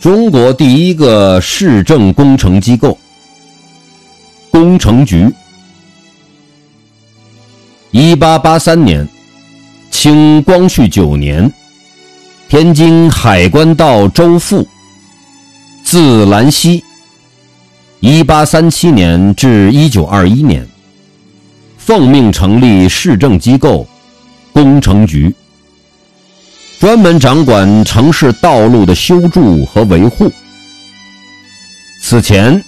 中国第一个市政工程机构——工程局。一八八三年，清光绪九年，天津海关道周富，字兰溪。一八三七年至一九二一年，奉命成立市政机构——工程局。专门掌管城市道路的修筑和维护。此前，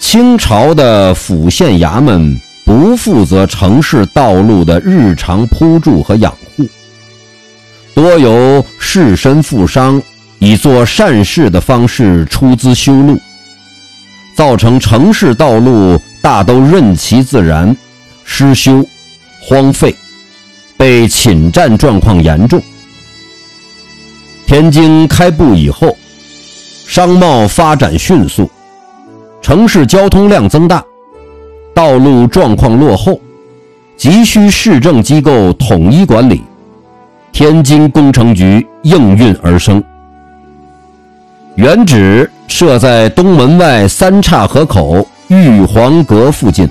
清朝的府县衙门不负责城市道路的日常铺筑和养护，多由士绅富商以做善事的方式出资修路，造成城市道路大都任其自然、失修、荒废、被侵占状况严重。天津开埠以后，商贸发展迅速，城市交通量增大，道路状况落后，急需市政机构统一管理。天津工程局应运而生，原址设在东门外三岔河口玉皇阁附近。